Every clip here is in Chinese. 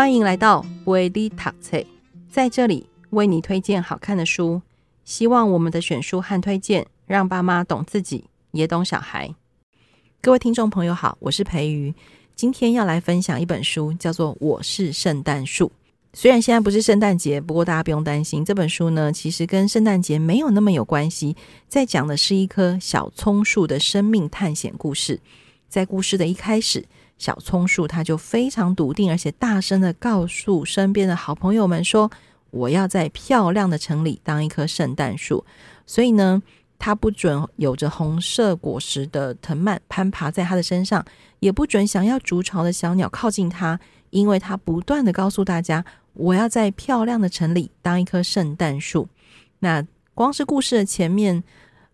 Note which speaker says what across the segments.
Speaker 1: 欢迎来到维利塔翠，在这里为你推荐好看的书。希望我们的选书和推荐，让爸妈懂自己，也懂小孩。各位听众朋友好，我是培瑜，今天要来分享一本书，叫做《我是圣诞树》。虽然现在不是圣诞节，不过大家不用担心，这本书呢，其实跟圣诞节没有那么有关系，在讲的是一棵小葱树的生命探险故事。在故事的一开始，小葱树他就非常笃定，而且大声的告诉身边的好朋友们说：“我要在漂亮的城里当一棵圣诞树。”所以呢，他不准有着红色果实的藤蔓攀爬在他的身上，也不准想要筑巢的小鸟靠近他，因为他不断的告诉大家：“我要在漂亮的城里当一棵圣诞树。”那光是故事的前面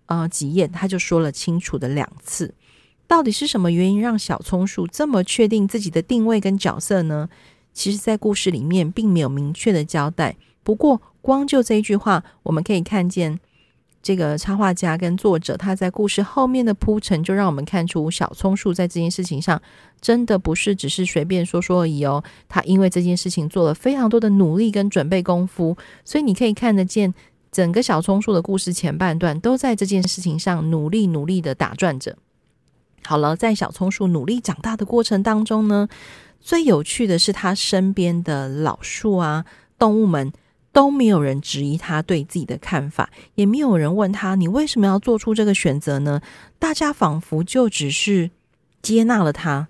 Speaker 1: 呃几页，他就说了清楚的两次。到底是什么原因让小葱树这么确定自己的定位跟角色呢？其实，在故事里面并没有明确的交代。不过，光就这一句话，我们可以看见这个插画家跟作者他在故事后面的铺陈，就让我们看出小葱树在这件事情上真的不是只是随便说说而已哦。他因为这件事情做了非常多的努力跟准备功夫，所以你可以看得见整个小葱树的故事前半段都在这件事情上努力努力的打转着。好了，在小葱树努力长大的过程当中呢，最有趣的是他身边的老树啊、动物们都没有人质疑他对自己的看法，也没有人问他你为什么要做出这个选择呢？大家仿佛就只是接纳了他。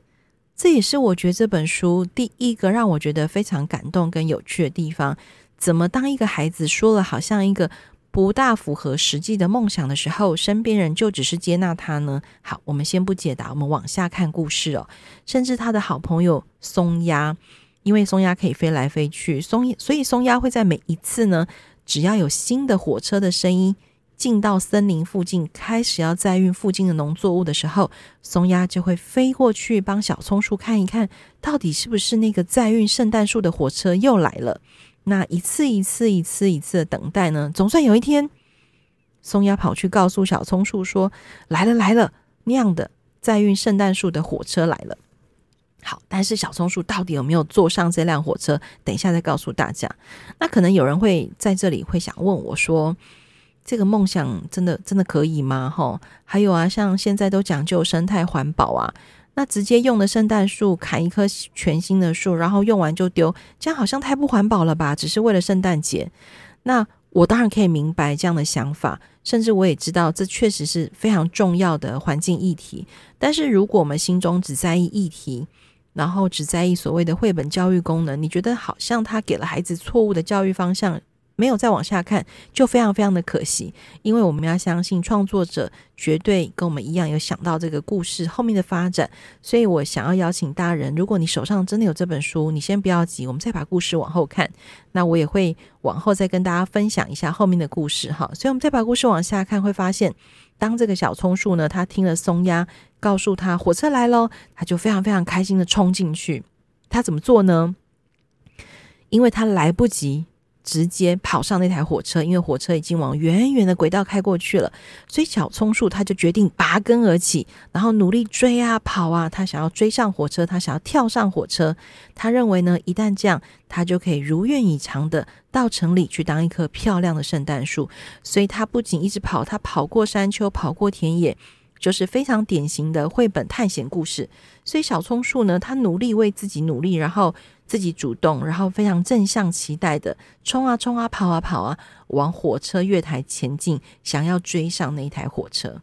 Speaker 1: 这也是我觉得这本书第一个让我觉得非常感动跟有趣的地方。怎么当一个孩子说了好像一个不大符合实际的梦想的时候，身边人就只是接纳他呢？好，我们先不解答，我们往下看故事哦。甚至他的好朋友松鸦，因为松鸦可以飞来飞去，松所以松鸦会在每一次呢，只要有新的火车的声音进到森林附近，开始要载运附近的农作物的时候，松鸦就会飞过去帮小松树看一看，到底是不是那个载运圣诞树的火车又来了。那一次一次一次一次的等待呢，总算有一天，松鸦跑去告诉小松树说：“来了来了，那样的载运圣诞树的火车来了。”好，但是小松树到底有没有坐上这辆火车？等一下再告诉大家。那可能有人会在这里会想问我说：“这个梦想真的真的可以吗？”哈，还有啊，像现在都讲究生态环保啊。那直接用的圣诞树，砍一棵全新的树，然后用完就丢，这样好像太不环保了吧？只是为了圣诞节。那我当然可以明白这样的想法，甚至我也知道这确实是非常重要的环境议题。但是如果我们心中只在意议题，然后只在意所谓的绘本教育功能，你觉得好像他给了孩子错误的教育方向？没有再往下看，就非常非常的可惜。因为我们要相信创作者绝对跟我们一样有想到这个故事后面的发展，所以我想要邀请大人，如果你手上真的有这本书，你先不要急，我们再把故事往后看。那我也会往后再跟大家分享一下后面的故事哈。所以我们再把故事往下看，会发现，当这个小松树呢，他听了松鸦告诉他火车来喽，他就非常非常开心的冲进去。他怎么做呢？因为他来不及。直接跑上那台火车，因为火车已经往远远的轨道开过去了，所以小葱树他就决定拔根而起，然后努力追啊跑啊，他想要追上火车，他想要跳上火车。他认为呢，一旦这样，他就可以如愿以偿的到城里去当一棵漂亮的圣诞树。所以他不仅一直跑，他跑过山丘，跑过田野。就是非常典型的绘本探险故事，所以小葱树呢，他努力为自己努力，然后自己主动，然后非常正向期待的冲啊冲啊跑啊跑啊，往火车月台前进，想要追上那一台火车。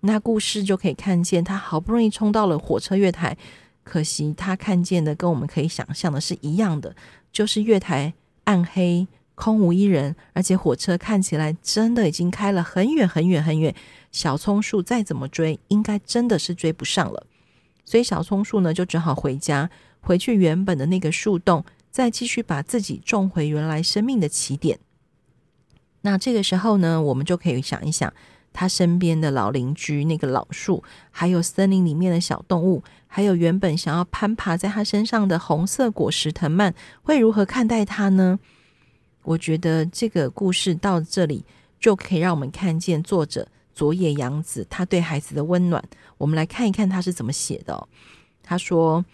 Speaker 1: 那故事就可以看见，他好不容易冲到了火车月台，可惜他看见的跟我们可以想象的是一样的，就是月台暗黑。空无一人，而且火车看起来真的已经开了很远很远很远。小葱树再怎么追，应该真的是追不上了。所以小葱树呢，就只好回家，回去原本的那个树洞，再继续把自己种回原来生命的起点。那这个时候呢，我们就可以想一想，他身边的老邻居那个老树，还有森林里面的小动物，还有原本想要攀爬在他身上的红色果实藤蔓，会如何看待他呢？我觉得这个故事到这里就可以让我们看见作者佐野洋子他对孩子的温暖。我们来看一看他是怎么写的哦。他说：“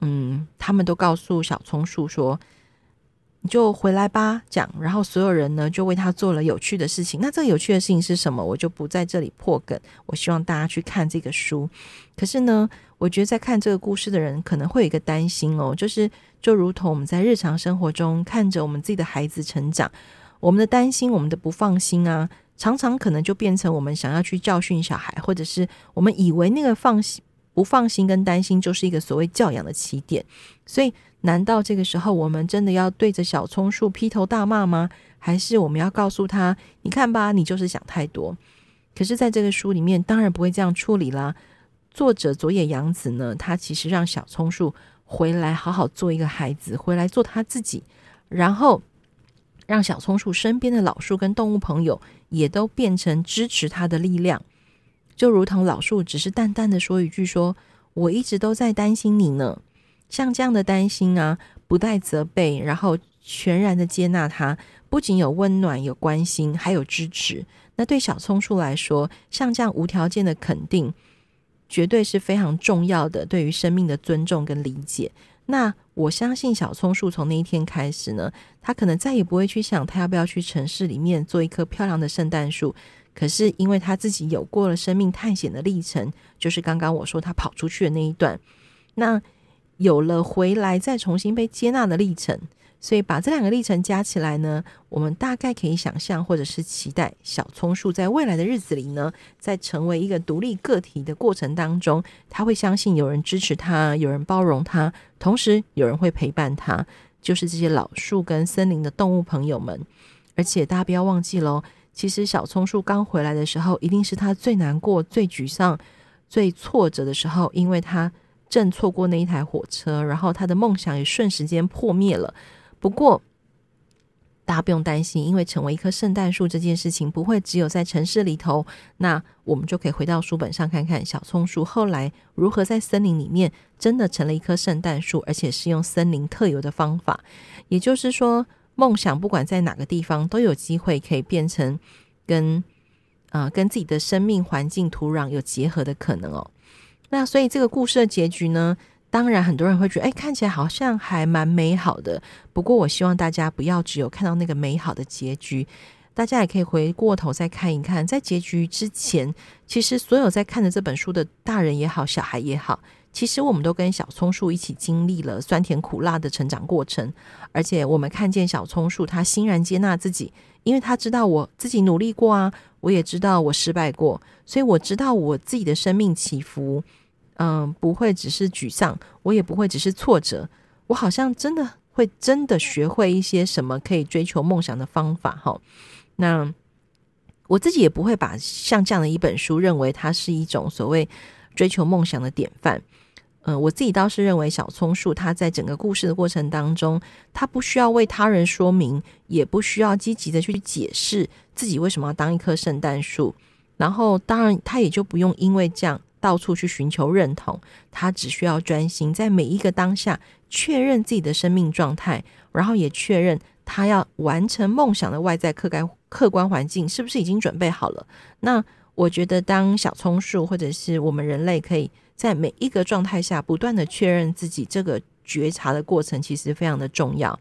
Speaker 1: 嗯，他们都告诉小松树说。你就回来吧，讲，然后所有人呢就为他做了有趣的事情。那这个有趣的事情是什么？我就不在这里破梗。我希望大家去看这个书。可是呢，我觉得在看这个故事的人可能会有一个担心哦，就是就如同我们在日常生活中看着我们自己的孩子成长，我们的担心、我们的不放心啊，常常可能就变成我们想要去教训小孩，或者是我们以为那个放心、不放心跟担心就是一个所谓教养的起点，所以。难道这个时候我们真的要对着小松树劈头大骂吗？还是我们要告诉他：“你看吧，你就是想太多。”可是，在这个书里面，当然不会这样处理啦。作者佐野洋子呢，他其实让小松树回来好好做一个孩子，回来做他自己，然后让小松树身边的老树跟动物朋友也都变成支持他的力量。就如同老树只是淡淡的说一句：“说我一直都在担心你呢。”像这样的担心啊，不带责备，然后全然的接纳他，不仅有温暖、有关心，还有支持。那对小松树来说，像这样无条件的肯定，绝对是非常重要的，对于生命的尊重跟理解。那我相信小松树从那一天开始呢，他可能再也不会去想他要不要去城市里面做一棵漂亮的圣诞树。可是因为他自己有过了生命探险的历程，就是刚刚我说他跑出去的那一段，那。有了回来再重新被接纳的历程，所以把这两个历程加起来呢，我们大概可以想象或者是期待小松树在未来的日子里呢，在成为一个独立个体的过程当中，他会相信有人支持他，有人包容他，同时有人会陪伴他，就是这些老树跟森林的动物朋友们。而且大家不要忘记喽，其实小松树刚回来的时候，一定是他最难过、最沮丧、最挫折的时候，因为他。正错过那一台火车，然后他的梦想也瞬时间破灭了。不过，大家不用担心，因为成为一棵圣诞树这件事情不会只有在城市里头。那我们就可以回到书本上看看小松树后来如何在森林里面真的成了一棵圣诞树，而且是用森林特有的方法。也就是说，梦想不管在哪个地方都有机会可以变成跟啊、呃、跟自己的生命环境土壤有结合的可能哦。那所以这个故事的结局呢，当然很多人会觉得，哎，看起来好像还蛮美好的。不过，我希望大家不要只有看到那个美好的结局，大家也可以回过头再看一看，在结局之前，其实所有在看着这本书的大人也好，小孩也好，其实我们都跟小松树一起经历了酸甜苦辣的成长过程。而且，我们看见小松树，他欣然接纳自己，因为他知道我自己努力过啊，我也知道我失败过，所以我知道我自己的生命起伏。嗯，不会只是沮丧，我也不会只是挫折，我好像真的会真的学会一些什么可以追求梦想的方法哈。那我自己也不会把像这样的一本书认为它是一种所谓追求梦想的典范。嗯，我自己倒是认为小松树他在整个故事的过程当中，他不需要为他人说明，也不需要积极的去解释自己为什么要当一棵圣诞树，然后当然他也就不用因为这样。到处去寻求认同，他只需要专心在每一个当下确认自己的生命状态，然后也确认他要完成梦想的外在客观客观环境是不是已经准备好了。那我觉得，当小松树或者是我们人类可以在每一个状态下不断的确认自己，这个觉察的过程其实非常的重要。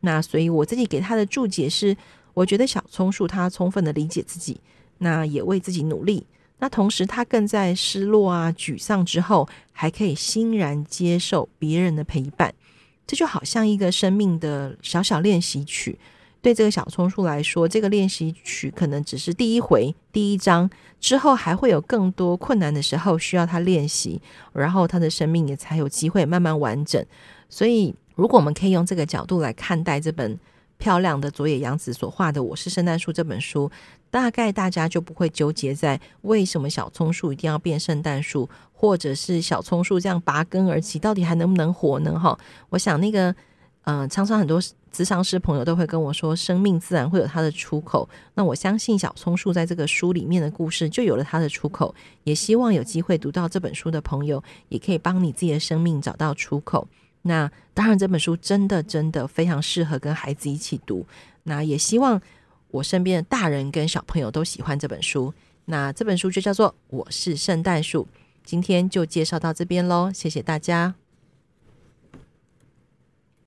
Speaker 1: 那所以我自己给他的注解是，我觉得小松树他充分的理解自己，那也为自己努力。那同时，他更在失落啊、沮丧之后，还可以欣然接受别人的陪伴，这就好像一个生命的小小练习曲。对这个小松树来说，这个练习曲可能只是第一回、第一章，之后还会有更多困难的时候需要他练习，然后他的生命也才有机会慢慢完整。所以，如果我们可以用这个角度来看待这本漂亮的佐野洋子所画的《我是圣诞树》这本书。大概大家就不会纠结在为什么小松树一定要变圣诞树，或者是小松树这样拔根而起，到底还能不能活呢？哈，我想那个，呃，常常很多咨商师朋友都会跟我说，生命自然会有它的出口。那我相信小松树在这个书里面的故事就有了它的出口。也希望有机会读到这本书的朋友，也可以帮你自己的生命找到出口。那当然，这本书真的真的非常适合跟孩子一起读。那也希望。我身边的大人跟小朋友都喜欢这本书，那这本书就叫做《我是圣诞树》。今天就介绍到这边喽，谢谢大家。